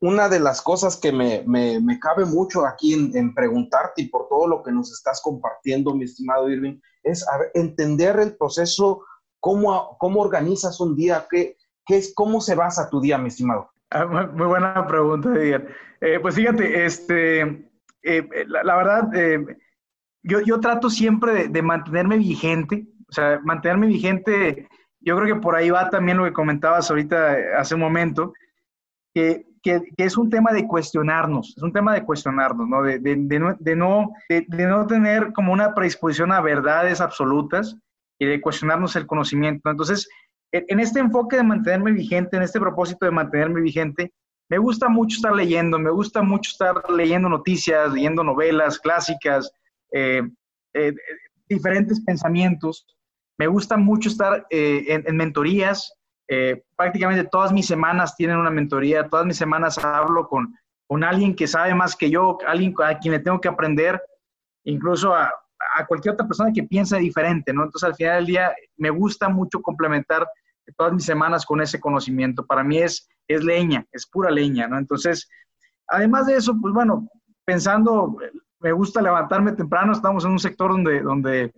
una de las cosas que me, me, me cabe mucho aquí en, en, preguntarte y por todo lo que nos estás compartiendo, mi estimado Irving, es entender el proceso, cómo, cómo organizas un día, qué, qué es, cómo se basa tu día, mi estimado. Ah, muy buena pregunta, Didier. Eh, pues fíjate, este, eh, la, la, verdad, eh, yo, yo trato siempre de, de, mantenerme vigente, o sea, mantenerme vigente, yo creo que por ahí va también lo que comentabas ahorita eh, hace un momento, que, que, que es un tema de cuestionarnos, es un tema de cuestionarnos, ¿no? De, de, de no, de, no, de, no tener como una predisposición a verdades absolutas y de cuestionarnos el conocimiento. Entonces, en este enfoque de mantenerme vigente, en este propósito de mantenerme vigente, me gusta mucho estar leyendo, me gusta mucho estar leyendo noticias, leyendo novelas clásicas, eh, eh, diferentes pensamientos. Me gusta mucho estar eh, en, en, mentorías. Eh, prácticamente todas mis semanas tienen una mentoría, todas mis semanas hablo con, con alguien que sabe más que yo, alguien a quien le tengo que aprender, incluso a, a cualquier otra persona que piense diferente, ¿no? Entonces, al final del día, me gusta mucho complementar todas mis semanas con ese conocimiento. Para mí es, es leña, es pura leña, ¿no? Entonces, además de eso, pues bueno, pensando me gusta levantarme temprano, estamos en un sector donde, donde,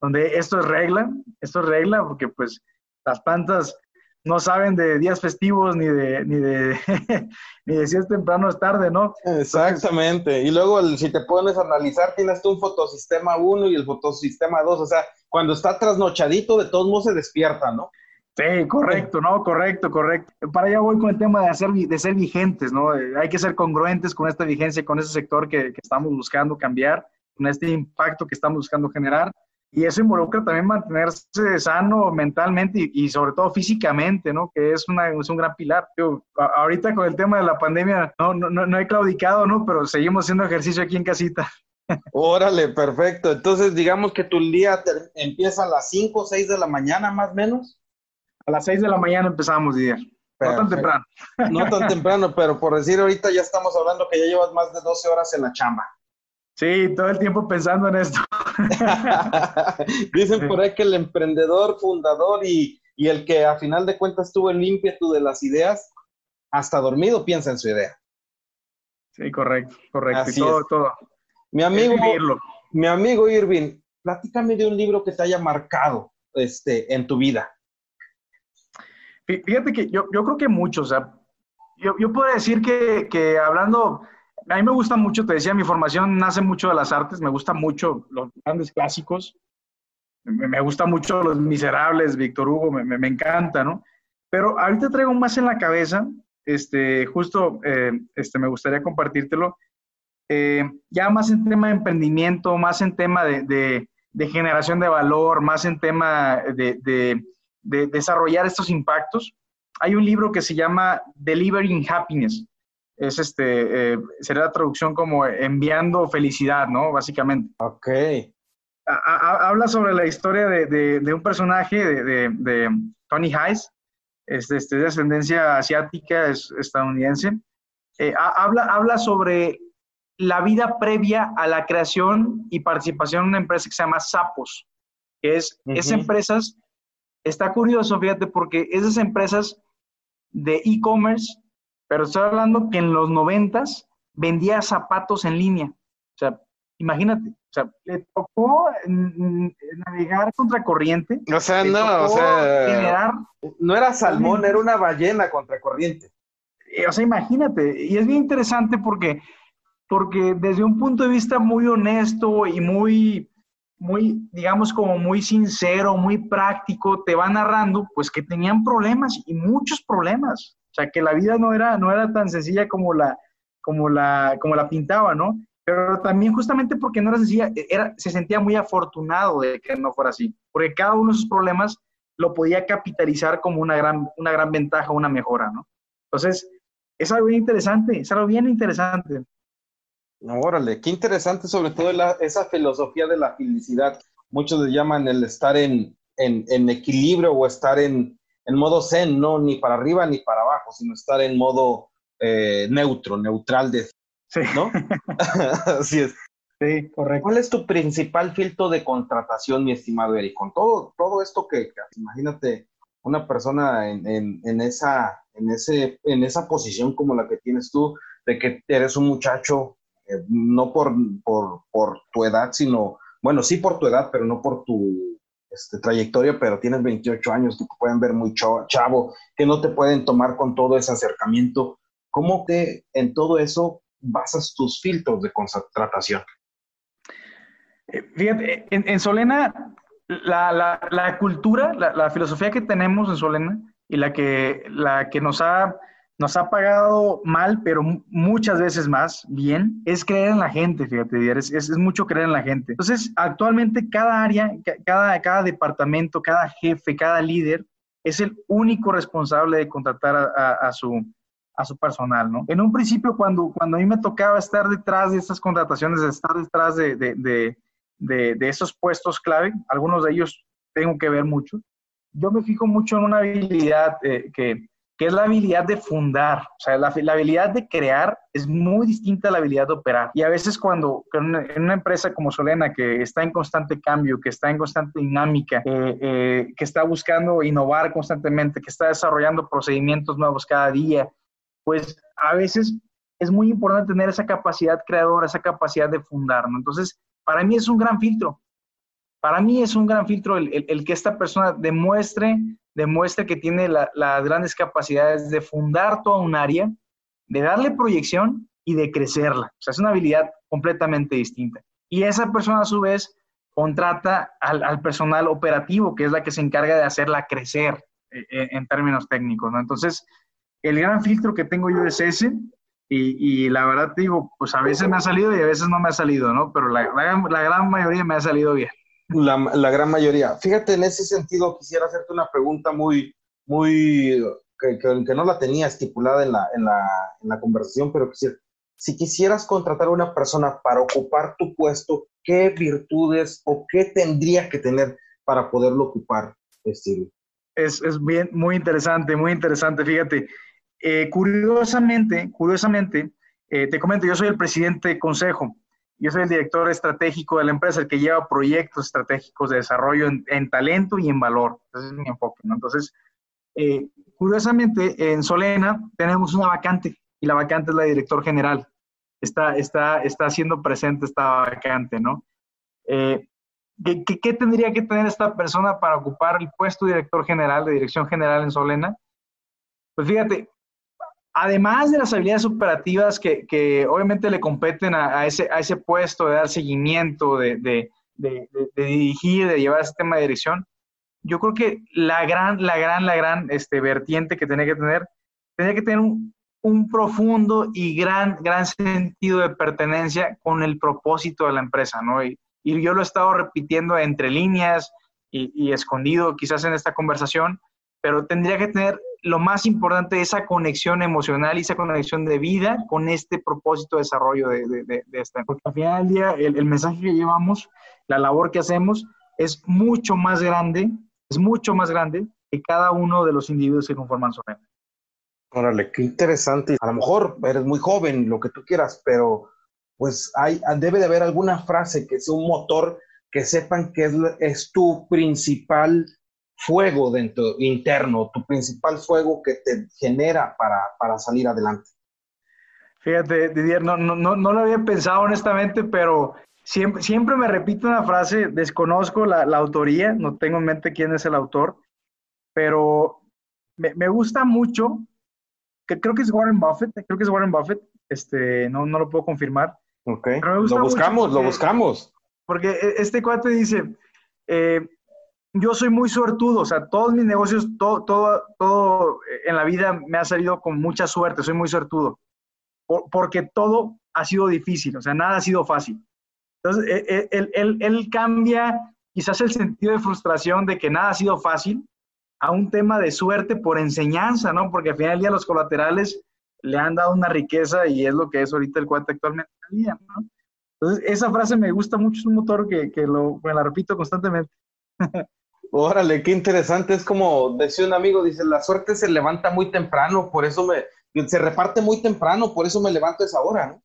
donde esto es regla, esto es regla, porque pues las plantas no saben de días festivos ni de, ni de, ni de si es temprano o es tarde, ¿no? Exactamente. y luego si te pones a analizar, tienes tú un fotosistema 1 y el fotosistema 2, o sea, cuando está trasnochadito, de todos modos se despierta, ¿no? Sí, correcto, ¿no? Correcto, correcto. Para allá voy con el tema de, hacer, de ser vigentes, ¿no? Hay que ser congruentes con esta vigencia, con ese sector que, estamos buscando cambiar, con este impacto que estamos buscando generar. Y eso involucra también mantenerse sano mentalmente y, y sobre todo físicamente, ¿no? Que es, un gran pilar. Yo, ahorita con el tema de la pandemia, no, no, no he claudicado, ¿no? Pero seguimos haciendo ejercicio aquí en casita. Órale, perfecto. Entonces, digamos que tu día empieza a las 5 o 6 de la mañana, más o menos. A las 6 de la mañana empezamos, Didier. No tan temprano. No tan temprano, pero por decir ahorita ya estamos hablando que ya llevas más de 12 horas en la chamba. Sí, todo el tiempo pensando en esto. Dicen por ahí que el emprendedor, fundador y, y el que a final de cuentas tuvo el ímpetu de las ideas, hasta dormido piensa en su idea. Sí, correcto, correcto. todo, todo. Mi amigo, mi amigo Irving, platícame de un libro que te haya marcado este, en tu vida. Fíjate que yo, yo creo que muchos, o sea, yo, yo puedo decir que, que, hablando, a mí me gusta mucho, te decía, mi formación nace mucho de las artes, me gusta mucho los grandes clásicos, me, me gusta mucho Los Miserables, Víctor Hugo, me, me, me, encanta, ¿no? Pero ahorita traigo más en la cabeza este, justo eh, este, me gustaría compartírtelo. Eh, ya más en tema de emprendimiento, más en tema de, generación de valor, más en tema de, desarrollar estos impactos. Hay un libro que se llama Delivering Happiness. Es este, eh, sería la traducción como enviando felicidad, ¿no? Básicamente. Ok. habla sobre la historia de, un personaje de, Tony Hayes, es, este, de ascendencia asiática, es estadounidense, eh, habla, habla sobre la vida previa a la creación y participación en una empresa que se llama Sapos, que es, esas empresas, está curioso, fíjate, porque esas empresas de e-commerce, pero estoy hablando que en los noventas vendía zapatos en línea. O sea, imagínate, o sea, le tocó navegar contra corriente. O sea, no, o sea, no era salmón, era una ballena contra corriente. O sea, imagínate, y es bien interesante porque, porque desde un punto de vista muy honesto y muy, muy, digamos, como muy sincero, muy práctico, te va narrando, pues que tenían problemas y muchos problemas. O sea, que la vida no era, no era tan sencilla como la, como la, como la pintaba, ¿no? pero también justamente porque no era sencilla, era, se sentía muy afortunado de que no fuera así, porque cada uno de sus problemas lo podía capitalizar como una gran, una gran ventaja, una mejora, ¿no? Entonces, es algo bien interesante, es algo bien interesante. Órale, qué interesante sobre todo esa filosofía de la felicidad. Muchos le llaman el estar en, en, en equilibrio o estar en, en, modo zen, no ni para arriba ni para abajo, sino estar en modo eh, neutro, neutral de Sí. ¿No? Así es. Sí, correcto. ¿Cuál es tu principal filtro de contratación, mi estimado Eric? Con todo, todo esto que, imagínate, una persona en, en, en, esa, en, ese, en esa posición como la que tienes tú, de que eres un muchacho, eh, no por, por, por, tu edad, sino, bueno, sí por tu edad, pero no por tu este, trayectoria, pero tienes 28 años, que te pueden ver muy chavo, que no te pueden tomar con todo ese acercamiento. ¿Cómo que en todo eso basas tus filtros de contratación? Eh, fíjate, en, Solena, la, cultura, la, filosofía que tenemos en Solena y la que, la que nos, ha, nos ha pagado mal, pero muchas veces más bien, es creer en la gente, fíjate, es, mucho creer en la gente. Entonces, actualmente cada área, cada, cada departamento, cada jefe, cada líder es el único responsable de contratar a su, a su personal, ¿no? En un principio, cuando, cuando a mí me tocaba estar detrás de estas contrataciones, estar detrás de, de, de, de, esos puestos clave, algunos de ellos tengo que ver mucho, yo me fijo mucho en una habilidad eh, que, que, es la habilidad de fundar, o sea, la, la, habilidad de crear es muy distinta a la habilidad de operar. Y a veces cuando en una empresa como Solena, que está en constante cambio, que está en constante dinámica, eh, eh, que está buscando innovar constantemente, que está desarrollando procedimientos nuevos cada día, pues a veces es muy importante tener esa capacidad creadora, esa capacidad de fundar. Entonces, para mí es un gran filtro. Para mí es un gran filtro el, que esta persona demuestre, demuestre que tiene las grandes capacidades de fundar toda un área, de darle proyección y de crecerla. O sea, es una habilidad completamente distinta. Y esa persona a su vez contrata al, personal operativo, que es la que se encarga de hacerla crecer eh, eh, en términos técnicos, ¿no? Entonces, el gran filtro que tengo yo es ese. Y, la verdad te digo, pues a veces me ha salido y a veces no me ha salido, ¿no? Pero la, la, gran mayoría me ha salido bien. La, la, gran mayoría. Fíjate, en ese sentido quisiera hacerte una pregunta muy, muy, que, que, no la tenía estipulada en la, en la, en la conversación, pero quisiera, si quisieras contratar a una persona para ocupar tu puesto, ¿qué virtudes o qué tendría que tener para poderlo ocupar? Es, es bien, muy interesante, muy interesante. Fíjate, eh, curiosamente, curiosamente, eh, te comento, yo soy el presidente del consejo yo soy el director estratégico de la empresa, el que lleva proyectos estratégicos de desarrollo en, talento y en valor. Ese es mi enfoque, ¿no? Entonces, eh, curiosamente, en Solena tenemos una vacante y la vacante es la director general. Está, está, está siendo presente esta vacante, ¿no? Eh, ¿qué, qué, tendría que tener esta persona para ocupar el puesto de director general, de dirección general en Solena? Pues fíjate, además de las habilidades operativas que, obviamente le competen a, ese, a ese puesto de dar seguimiento, de, dirigir, de llevar ese tema de dirección, yo creo que la gran, la gran, la gran este, vertiente que tenía que tener, tenía que tener un, profundo y gran, gran sentido de pertenencia con el propósito de la empresa, ¿no? Y, yo lo he estado repitiendo entre líneas y, y escondido quizás en esta conversación, pero tendría que tener lo más importante, esa conexión emocional y esa conexión de vida con este propósito de desarrollo de, de, de, esta. Porque al final del día, el, mensaje que llevamos, la labor que hacemos, es mucho más grande, es mucho más grande que cada uno de los individuos que conforman su red. Órale, qué interesante. A lo mejor eres muy joven, lo que tú quieras, pero pues hay, debe de haber alguna frase que sea un motor que sepan que es, es tu principal fuego dentro interno, tu principal fuego que te genera para, salir adelante? Fíjate, Didier, no, no, no, lo había pensado honestamente, pero siempre, siempre me repito una frase, desconozco la, autoría, no tengo en mente quién es el autor, pero me, gusta mucho, que creo que es Warren Buffett, creo que es Warren Buffett, este, no, no lo puedo confirmar. Ok, lo buscamos, lo buscamos. Porque este cuate dice, eh, yo soy muy suertudo, o sea, todos mis negocios, todo, todo, todo en la vida me ha salido con mucha suerte, soy muy suertudo, porque todo ha sido difícil, o sea, nada ha sido fácil. Entonces, e, e, él, él, él, cambia quizás el sentido de frustración de que nada ha sido fácil a un tema de suerte por enseñanza, ¿no? Porque al final del día los colaterales le han dado una riqueza y es lo que es ahorita el cuate actualmente en el día, ¿no? Entonces, esa frase me gusta mucho, es un motor que, que lo, me la repito constantemente. Órale, qué interesante. Es como decía un amigo, dice, la suerte se levanta muy temprano, por eso me, se reparte muy temprano, por eso me levanto a esa hora, ¿no?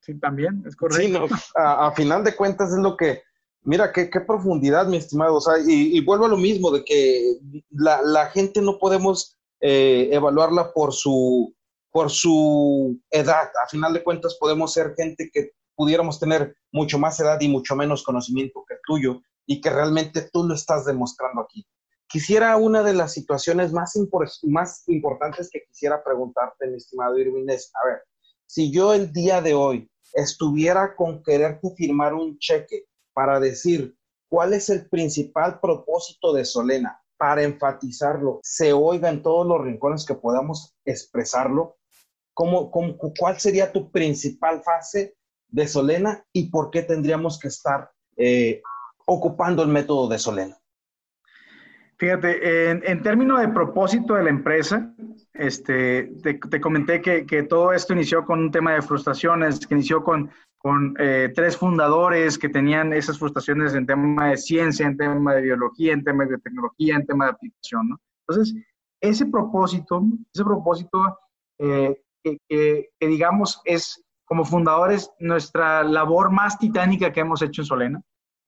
Sí, también, es correcto. Sí, no, a, final de cuentas es lo que, mira, qué, qué profundidad, mi estimado. O sea, y, vuelvo a lo mismo, de que la, gente no podemos eh, evaluarla por su, por su edad. A final de cuentas podemos ser gente que pudiéramos tener mucho más edad y mucho menos conocimiento que el tuyo y que realmente tú lo estás demostrando aquí. Quisiera una de las situaciones más, más importantes que quisiera preguntarte, mi estimado Irving, es, a ver, si yo el día de hoy estuviera con quererte firmar un cheque para decir cuál es el principal propósito de Solena, para enfatizarlo, se oiga en todos los rincones que podamos expresarlo, ¿cómo, cómo, cuál sería tu principal fase de Solena y por qué tendríamos que estar eh, ocupando el método de Solena? Fíjate, en, términos de propósito de la empresa, este, te, comenté que, todo esto inició con un tema de frustraciones, que inició con, con eh, tres fundadores que tenían esas frustraciones en tema de ciencia, en tema de biología, en tema de tecnología, en tema de aplicación. ¿no? Entonces, ese propósito, ese propósito eh, que, que, digamos es como fundadores nuestra labor más titánica que hemos hecho en Solena,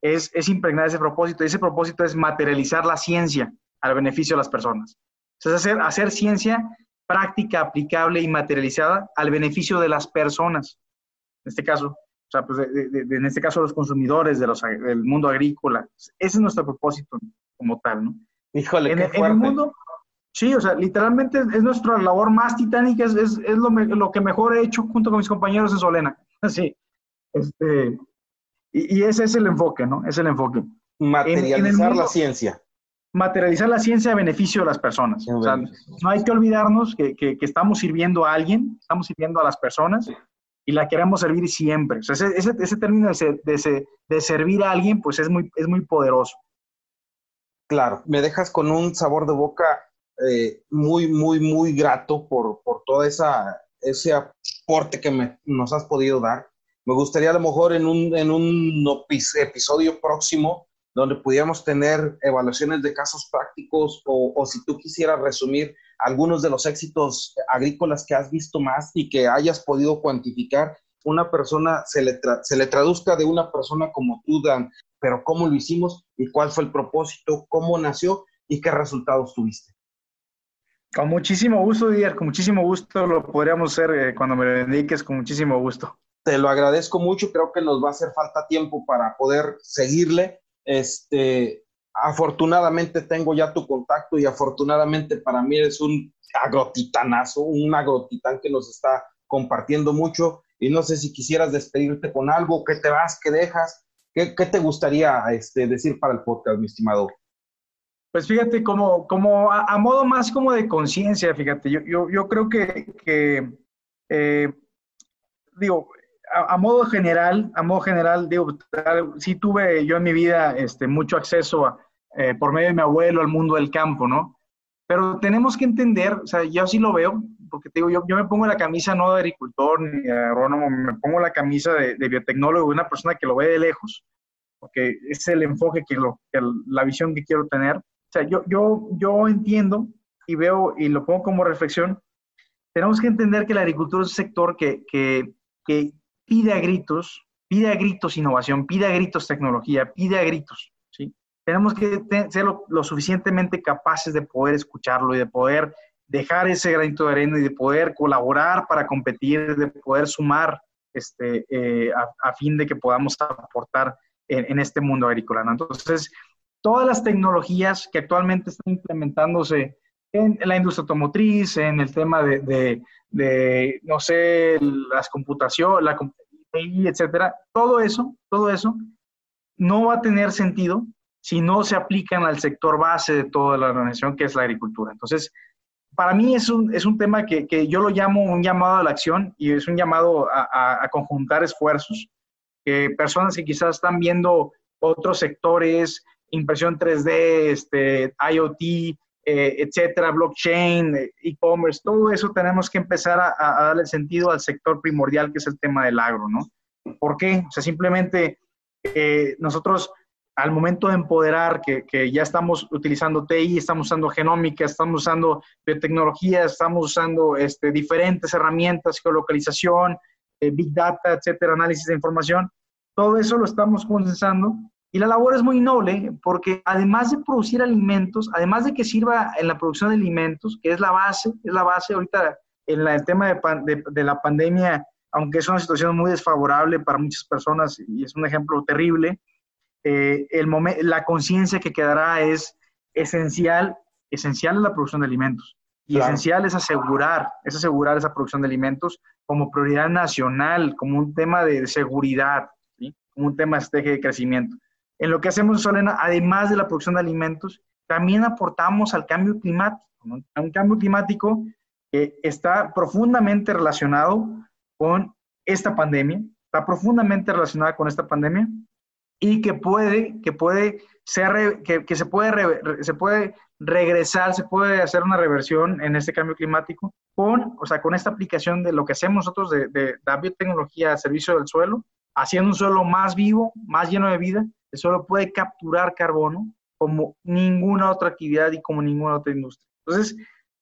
es, es impregnar ese propósito. Y ese propósito es materializar la ciencia al beneficio de las personas. es hacer, hacer ciencia práctica, aplicable y materializada al beneficio de las personas. En este caso, o sea, pues en este caso los consumidores los, del mundo agrícola. Ese es nuestro propósito como tal, ¿no? Híjole, en, qué el mundo, sí, o sea, literalmente es nuestra labor más titánica, es, es, es lo, lo, que mejor he hecho junto con mis compañeros en Solena. Sí, este, y, ese es el enfoque, ¿no? Es el enfoque. Materializar la ciencia. Materializar la ciencia a beneficio de las personas. O sea, no hay que olvidarnos que, que, estamos sirviendo a alguien, estamos sirviendo a las personas y la queremos servir siempre. O sea, ese, ese, ese término de, de, de, servir a alguien, pues es muy, es muy poderoso. Claro, me dejas con un sabor de boca eh, muy, muy, muy grato por, por todo esa, ese aporte que me, nos has podido dar. Me gustaría a lo mejor en un, un episodio próximo donde pudiéramos tener evaluaciones de casos prácticos o, si tú quisieras resumir algunos de los éxitos agrícolas que has visto más y que hayas podido cuantificar una persona se le, se le traduzca de una persona como tú, Dan, pero cómo lo hicimos y cuál fue el propósito, cómo nació y qué resultados tuviste. Con muchísimo gusto, Didier, con muchísimo gusto lo podríamos hacer eh, cuando me lo indiques, con muchísimo gusto. Te lo agradezco mucho, creo que nos va a hacer falta tiempo para poder seguirle. Este, afortunadamente tengo ya tu contacto y afortunadamente para mí eres un agrotitanazo, un agrotitán que nos está compartiendo mucho y no sé si quisieras despedirte con algo, qué te vas, qué dejas, qué, te gustaría este, decir para el podcast, mi estimado. Pues fíjate, como, como a, modo más como de conciencia, fíjate, yo, yo, creo que, que eh, digo, a, modo general, a modo general, digo, sí tuve yo en mi vida este, mucho acceso eh, por medio de mi abuelo al mundo del campo, ¿no? Pero tenemos que entender, o sea, yo sí lo veo, porque te digo, yo, yo me pongo la camisa no de agricultor ni de agrónomo, me pongo la camisa de, de biotecnólogo, una persona que lo ve de lejos, porque es el enfoque que, lo, que la visión que quiero tener sea, yo, yo, yo entiendo y veo y lo pongo como reflexión, tenemos que entender que la agricultura es un sector que, que pide a gritos, pide a gritos innovación, pide a gritos tecnología, pide a gritos, ¿sí? Tenemos que ser lo, suficientemente capaces de poder escucharlo y de poder dejar ese granito de arena y de poder colaborar para competir, de poder sumar este, eh, a, fin de que podamos aportar en, en este mundo agrícola. Entonces, todas las tecnologías que actualmente están implementándose en la industria automotriz, en el tema de, no sé, las computaciones, la etcétera, todo eso, todo eso no va a tener sentido si no se aplican al sector base de toda la organización, que es la agricultura. Entonces, para mí es un, es un tema que, yo lo llamo un llamado a la acción y es un llamado a, a conjuntar esfuerzos, que personas que quizás están viendo otros sectores, impresión 3D, este, IoT, eh, etcétera, blockchain, e-commerce, todo eso tenemos que empezar a, darle sentido al sector primordial que es el tema del agro, ¿no? ¿Por qué? O sea, simplemente eh, nosotros al momento de empoderar que, que, ya estamos utilizando TI, estamos usando genómica, estamos usando biotecnología, estamos usando este, diferentes herramientas, geolocalización, eh, big data, etcétera, análisis de información, todo eso lo estamos condensando y la labor es muy noble porque además de producir alimentos, además de que sirva en la producción de alimentos, que es la base, es la base ahorita en el tema de, de, la pandemia, aunque es una situación muy desfavorable para muchas personas y es un ejemplo terrible, eh, el la conciencia que quedará es esencial, esencial en la producción de alimentos. Y esencial es asegurar, es asegurar esa producción de alimentos como prioridad nacional, como un tema de seguridad, como un tema de crecimiento. En lo que hacemos Solena, además de la producción de alimentos, también aportamos al cambio climático, a un cambio climático que está profundamente relacionado con esta pandemia, está profundamente relacionada con esta pandemia y que puede, que puede ser, que, que se, puede se puede regresar, se puede hacer una reversión en este cambio climático con, o sea, con esta aplicación de lo que hacemos nosotros de, de la biotecnología a servicio del suelo, haciendo un suelo más vivo, más lleno de vida solo puede capturar carbono como ninguna otra actividad y como ninguna otra industria. Entonces,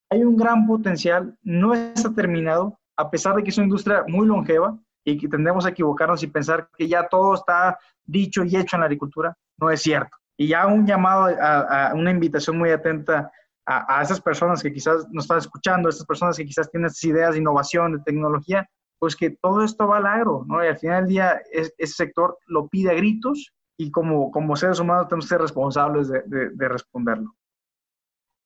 hay un gran potencial, no está terminado, a pesar de que es una industria muy longeva y que tendemos a equivocarnos y pensar que ya todo está dicho y hecho en la agricultura, no es cierto. Y ya un llamado, a, una invitación muy atenta a, esas personas que quizás nos están escuchando, a esas personas que quizás tienen estas ideas de innovación, de tecnología, pues que todo esto va al agro, ¿no? Y al final del día ese sector lo pide a gritos y como, como seres humanos tenemos que ser responsables de, de, responderlo.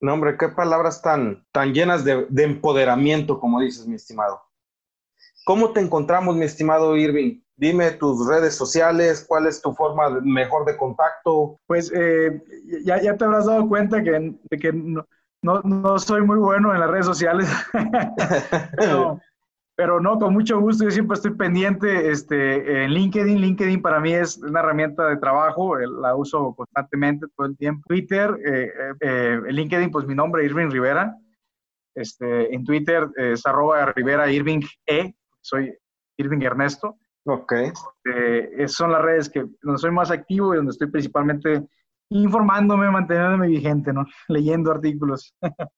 No, hombre, qué palabras tan, tan llenas de, de, empoderamiento, como dices, mi estimado. ¿Cómo te encontramos, mi estimado Irving? Dime tus redes sociales, cuál es tu forma mejor de contacto. Pues eh, ya, ya, te habrás dado cuenta que, de que no, no, no, soy muy bueno en las redes sociales. Pero, pero no, con mucho gusto, yo siempre estoy pendiente este, en LinkedIn. LinkedIn para mí es una herramienta de trabajo, la uso constantemente todo el tiempo. Twitter, eh, eh, eh, en LinkedIn, pues mi nombre es Irving Rivera. Este, en Twitter es arroba Rivera Irving E, soy Irving Ernesto. Ok. Este, son las redes que, donde soy más activo y donde estoy principalmente informándome, manteniéndome vigente, ¿no? Leyendo artículos.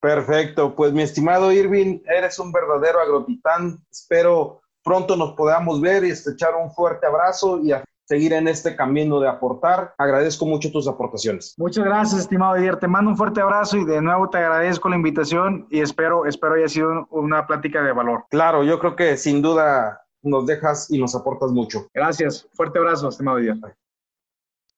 Perfecto, pues mi estimado Irving, eres un verdadero agrotitán. Espero pronto nos podamos ver y estrechar un fuerte abrazo y a seguir en este camino de aportar. Agradezco mucho tus aportaciones. Muchas gracias, estimado Didier. Te mando un fuerte abrazo y de nuevo te agradezco la invitación y espero, espero haya sido una plática de valor. Claro, yo creo que sin duda nos dejas y nos aportas mucho. Gracias. Fuerte abrazo, estimado Didier.